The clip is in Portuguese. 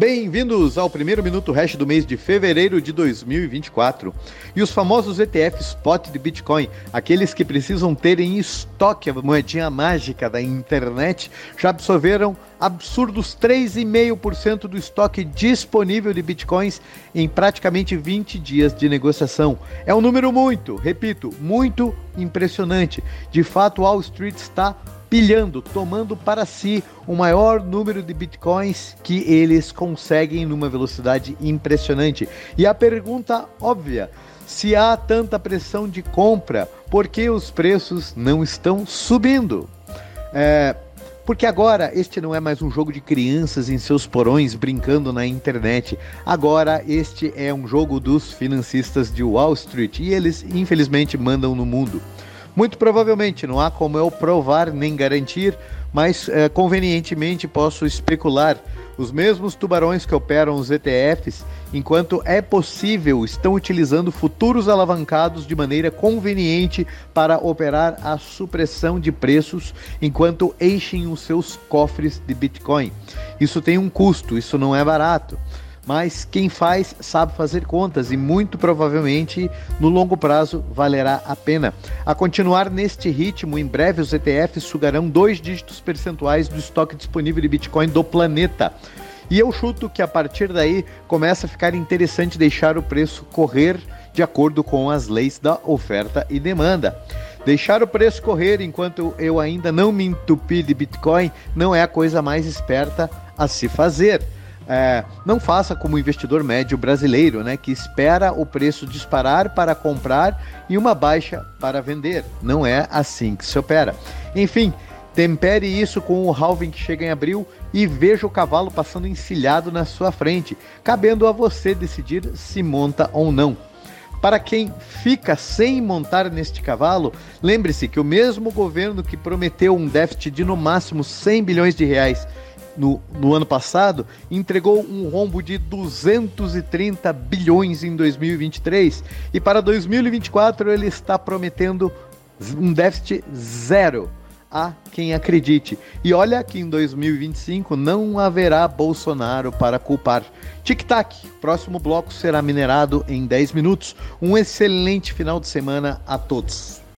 Bem-vindos ao primeiro Minuto Hash do mês de fevereiro de 2024. E os famosos ETF Spot de Bitcoin, aqueles que precisam ter em estoque a moedinha mágica da internet, já absorveram absurdos 3,5% do estoque disponível de Bitcoins em praticamente 20 dias de negociação. É um número muito, repito, muito impressionante. De fato, Wall Street está pilhando, tomando para si o maior número de bitcoins que eles conseguem numa velocidade impressionante. E a pergunta óbvia: se há tanta pressão de compra, por que os preços não estão subindo? É, porque agora este não é mais um jogo de crianças em seus porões brincando na internet. Agora este é um jogo dos financistas de Wall Street e eles infelizmente mandam no mundo. Muito provavelmente, não há como eu provar nem garantir, mas é, convenientemente posso especular. Os mesmos tubarões que operam os ETFs, enquanto é possível, estão utilizando futuros alavancados de maneira conveniente para operar a supressão de preços enquanto enchem os seus cofres de Bitcoin. Isso tem um custo, isso não é barato mas quem faz sabe fazer contas e muito provavelmente no longo prazo valerá a pena. A continuar neste ritmo, em breve os ETFs sugarão dois dígitos percentuais do estoque disponível de Bitcoin do planeta. E eu chuto que a partir daí começa a ficar interessante deixar o preço correr de acordo com as leis da oferta e demanda. Deixar o preço correr enquanto eu ainda não me entupi de Bitcoin não é a coisa mais esperta a se fazer. É, não faça como o investidor médio brasileiro, né, que espera o preço disparar para comprar e uma baixa para vender. Não é assim que se opera. Enfim, tempere isso com o halving que chega em abril e veja o cavalo passando encilhado na sua frente, cabendo a você decidir se monta ou não. Para quem fica sem montar neste cavalo, lembre-se que o mesmo governo que prometeu um déficit de no máximo 100 bilhões de reais no, no ano passado, entregou um rombo de 230 bilhões em 2023 e para 2024 ele está prometendo um déficit zero. A quem acredite. E olha que em 2025 não haverá Bolsonaro para culpar. Tic-tac, próximo bloco será minerado em 10 minutos. Um excelente final de semana a todos.